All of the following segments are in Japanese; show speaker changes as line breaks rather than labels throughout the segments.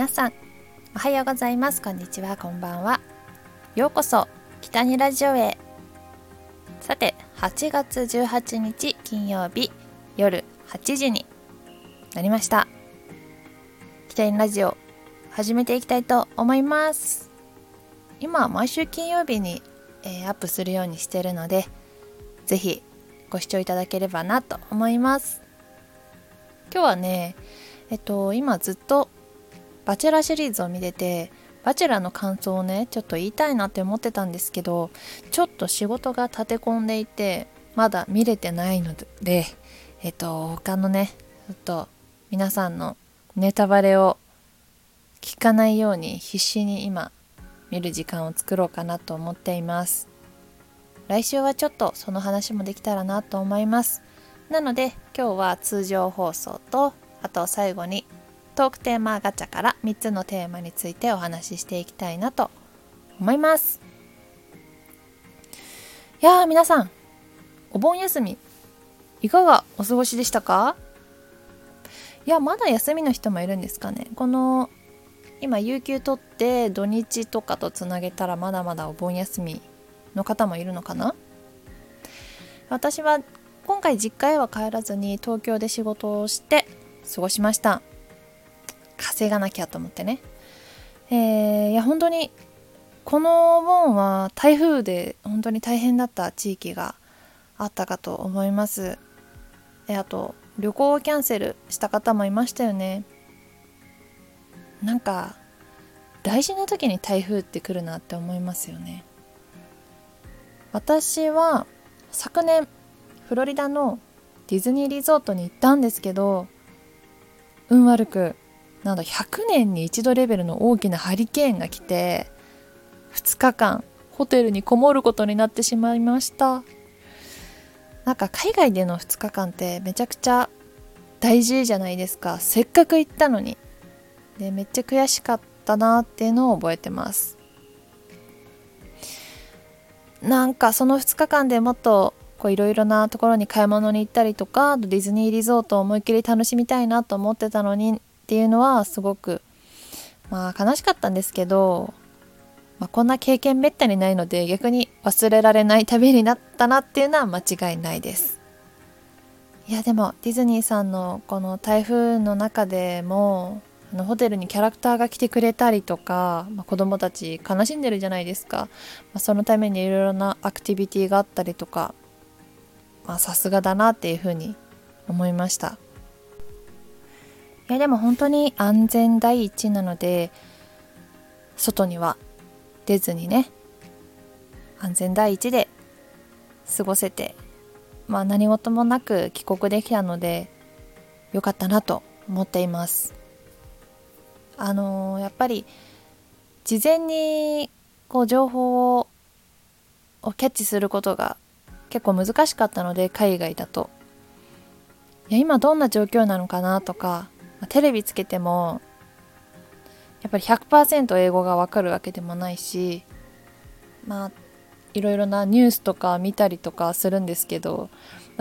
皆さんおはようございます。こんにちは。こんばんは。ようこそ北にラジオへ。さて8月18日金曜日夜8時になりました。北にラジオ始めていきたいと思います。今毎週金曜日に、えー、アップするようにしてるのでぜひご視聴いただければなと思います。今日はねえっと今ずっとバチェラーシリーズを見ててバチェラーの感想をねちょっと言いたいなって思ってたんですけどちょっと仕事が立て込んでいてまだ見れてないのでえっと他のねちょっと皆さんのネタバレを聞かないように必死に今見る時間を作ろうかなと思っています。来週はちょっとその話もできたらなと思います。なので今日は通常放送とあと最後にトークテーマガチャから3つのテーマについてお話ししていきたいなと思います。いやー皆さんお盆休みいかがお過ごしでしたか？いやまだ休みの人もいるんですかね。この今有給取って土日とかとつなげたらまだまだお盆休みの方もいるのかな？私は今回実家へは帰らずに東京で仕事をして過ごしました。稼がなきゃと思ってね。えー、いや本当にこのお盆は台風で本当に大変だった地域があったかと思います。えあと旅行をキャンセルした方もいましたよね。なんか大事な時に台風って来るなって思いますよね。私は昨年フロリダのディズニーリゾートに行ったんですけど運悪くなんだ100年に一度レベルの大きなハリケーンが来て2日間ホテルにこもることになってしまいました。なんか海外での2日間ってめちゃくちゃ大事じゃないですか。せっかく行ったのに。でめっちゃ悔しかったなっていうのを覚えてます。なんかその2日間でもっといろいろなところに買い物に行ったりとかディズニーリゾートを思いっきり楽しみたいなと思ってたのにっていうのはすごくまあ悲しかったんですけど、まあ、こんな経験めったにないので逆に忘れられない旅になったなっていうのは間違いないです。いやでもディズニーさんのこの台風の中でもあのホテルにキャラクターが来てくれたりとか、まあ、子供たち悲しんでるじゃないですか、まあ、そのためにいろいろなアクティビティがあったりとかさすがだなっていうふうに思いました。いやでも本当に安全第一なので外には出ずにね安全第一で過ごせてまあ何事もなく帰国できたのでよかったなと思っています。あのー、やっぱり事前にこう情報をキャッチすることが結構難しかったので海外だと。いや今どんな状況なのかなとかまテレビつけてもやっぱり100%英語がわかるわけでもないしまあいろいろなニュースとか見たりとかするんですけど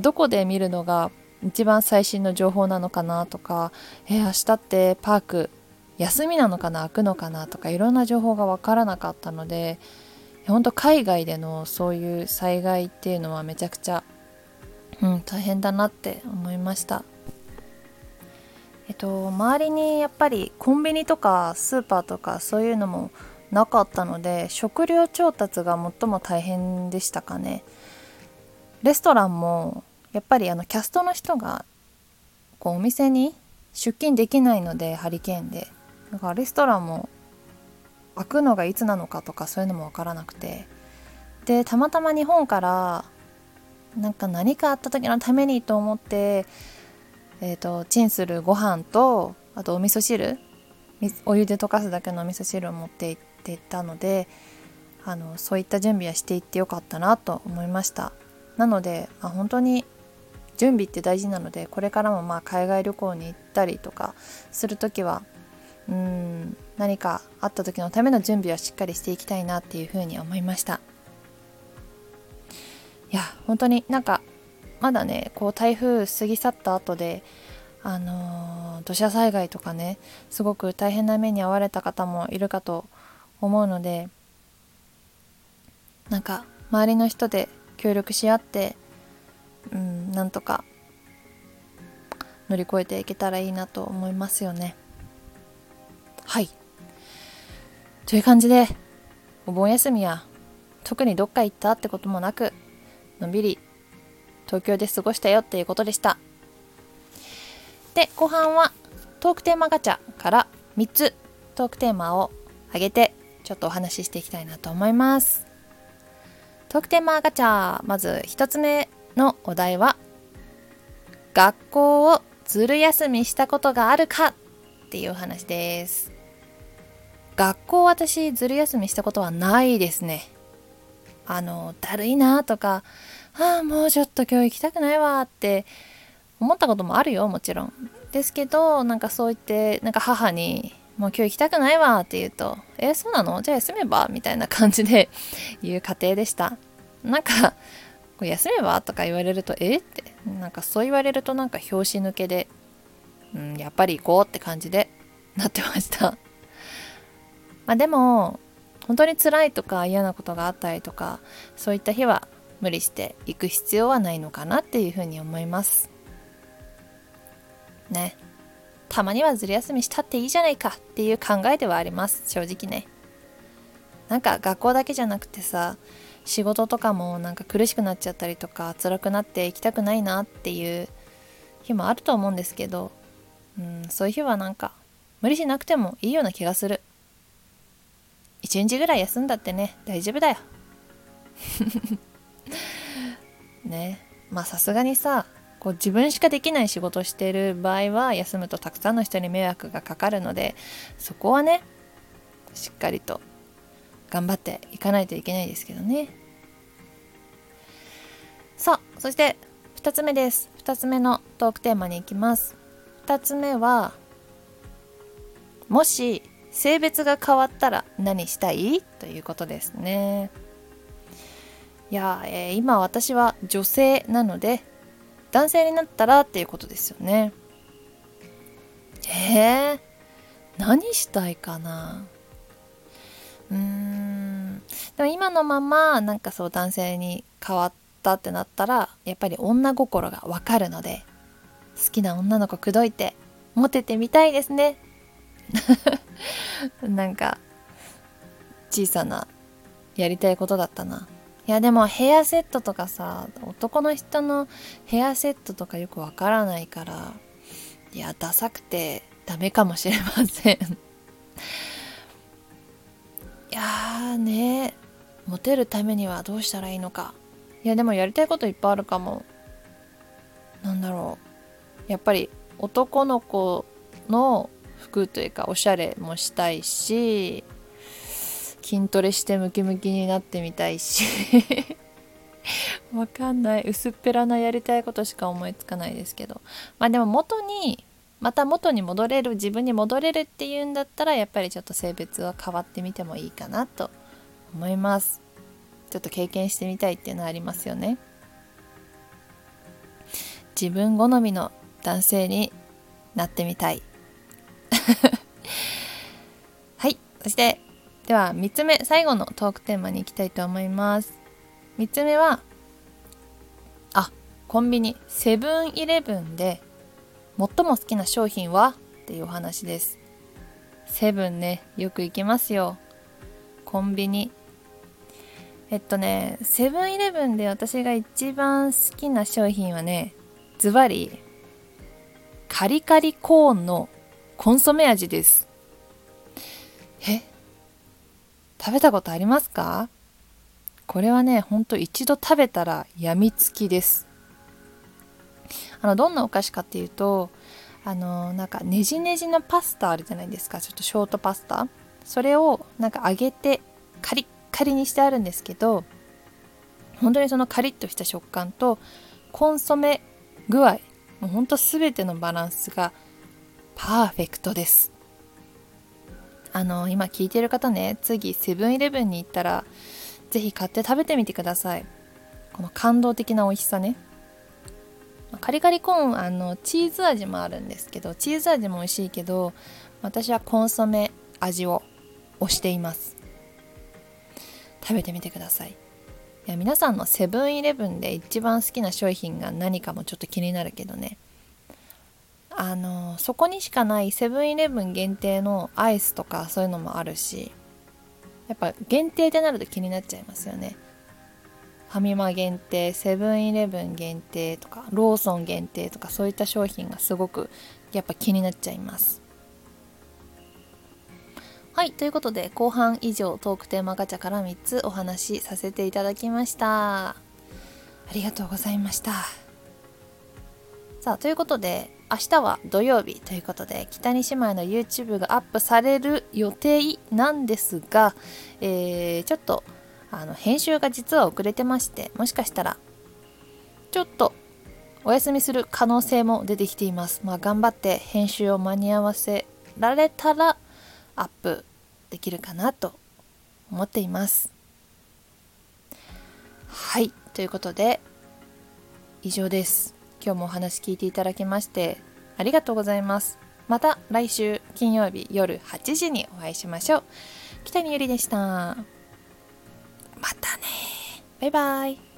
どこで見るのが一番最新の情報なのかなとかえー、明日ってパーク休みなのかな開くのかなとかいろんな情報が分からなかったので本当海外でのそういう災害っていうのはめちゃくちゃ、うん、大変だなって思いました。えっと周りにやっぱりコンビニとかスーパーとかそういうのもなかったので食料調達が最も大変でしたかね。レストランもやっぱりあのキャストの人がこうお店に出勤できないのでハリケーンで。だからレストランも開くのがいつなのかとかそういうのも分からなくて。でたまたま日本からなんか何かあった時のためにと思ってえーと、チンするご飯とあとお味噌汁お湯で溶かすだけのお味噌汁を持って行ってたのであのそういった準備はしていってよかったなと思いました。なので、まあ、本当に準備って大事なのでこれからもまあ海外旅行に行ったりとかする時はうん何かあった時のための準備はしっかりしていきたいなっていうふうに思いました。いや本当になんかまだねこう台風過ぎ去った後であのー、土砂災害とかねすごく大変な目に遭われた方もいるかと思うのでなんか周りの人で協力し合ってうんなんとか乗り越えていけたらいいなと思いますよね。はい。という感じでお盆休みは特にどっか行ったってこともなくのんびり東京で過ごしたよっていうことでした。で後半はトークテーマガチャから3つトークテーマを上げてちょっとお話ししていきたいなと思います。トークテーマガチャまず1つ目のお題は学校をずる休みしたことがあるかっていう話です。学校私ずる休みしたことはないですね。あのだるいなとかああもうちょっと今日行きたくないわって思ったこともあるよもちろん。ですけどなんかそう言ってなんか母にもう今日行きたくないわって言うとえそうなの？じゃあ休めば？みたいな感じで言う家庭でした。なんかこ休めば？とか言われるとえって？なんかそう言われるとなんか拍子抜けで、うん、やっぱり行こうって感じでなってました。まあでも本当に辛いとか嫌なことがあったりとかそういった日は無理して行く必要はないのかなっていうふうに思います。ね。たまにはずる休みしたっていいじゃないかっていう考えではあります。正直ね。なんか学校だけじゃなくてさ仕事とかもなんか苦しくなっちゃったりとか辛くなって行きたくないなっていう日もあると思うんですけど、うん、そういう日はなんか無理しなくてもいいような気がする。一日ぐらい休んだってね大丈夫だよ。ね。まあさすがにさこう自分しかできない仕事してる場合は休むとたくさんの人に迷惑がかかるのでそこはねしっかりと頑張っていかないといけないですけどね。さあそして2つ目です。2つ目のトークテーマに行きます。2つ目はもし性別が変わったら何したい？ということですね。いや、えー、今私は女性なので男性になったらっていうことですよね。えー、何したいかな。うーん。でも今のままなんかそう男性に変わったってなったらやっぱり女心がわかるので好きな女の子口説いてモテてみたいですね。なんか小さなやりたいことだったな。いやでもヘアセットとかさ男の人のヘアセットとかよくわからないからいやダサくてダメかもしれません。いやーねモテるためにはどうしたらいいのか。いやでもやりたいこといっぱいあるかも。なんだろう。やっぱり男の子の服というかおしゃれもしたいし筋トレしてムキムキになってみたいし。わかんない。薄っぺらなやりたいことしか思いつかないですけど。まあでも元にまた元に戻れる自分に戻れるっていうんだったらやっぱりちょっと性別は変わってみてもいいかなと思います。ちょっと経験してみたいっていうのはありますよね。自分好みの男性になってみたい。はい。そしてでは3つ目最後のトークテーマに行きたいと思います。3つ目はあコンビニセブンイレブンで最も好きな商品は？っていうお話です。セブンねよく行きますよ。コンビニ。えっとねセブンイレブンで私が一番好きな商品はねズバリカリカリコーンのコンソメ味です。え食べたことありますか？これはねほんと一度食べたらやみつきです。あのどんなお菓子かっていうとあのなんかねじねじのパスタあるじゃないですか。ちょっとショートパスタ。それをなんか揚げてカリッカリにしてあるんですけど本当にそのカリッとした食感とコンソメ具合もうほんと全てのバランスがパーフェクトです。あの今聞いてる方ね次セブンイレブンに行ったら是非買って食べてみてください。この感動的な美味しさね。カリカリコーンあのチーズ味もあるんですけどチーズ味も美味しいけど私はコンソメ味を推しています。食べてみてください。いや皆さんのセブンイレブンで一番好きな商品が何かもちょっと気になるけどね。あのそこにしかないセブンイレブン限定のアイスとかそういうのもあるしやっぱ限定ってなると気になっちゃいますよね。ファミマ限定セブンイレブン限定とかローソン限定とかそういった商品がすごくやっぱ気になっちゃいます。はいということで後半以上トークテーマガチャから3つお話しさせていただきました。ありがとうございました。さあということで明日は土曜日ということで北に姉妹の YouTube がアップされる予定なんですが、えー、ちょっとあの編集が実は遅れてましてもしかしたらちょっとお休みする可能性も出てきています。まあ、頑張って編集を間に合わせられたらアップできるかなと思っています。はいということで以上です。今日もお話聞いていただきましてありがとうございます。また来週金曜日夜8時にお会いしましょう。北にゆりでした。またね。バイバイ。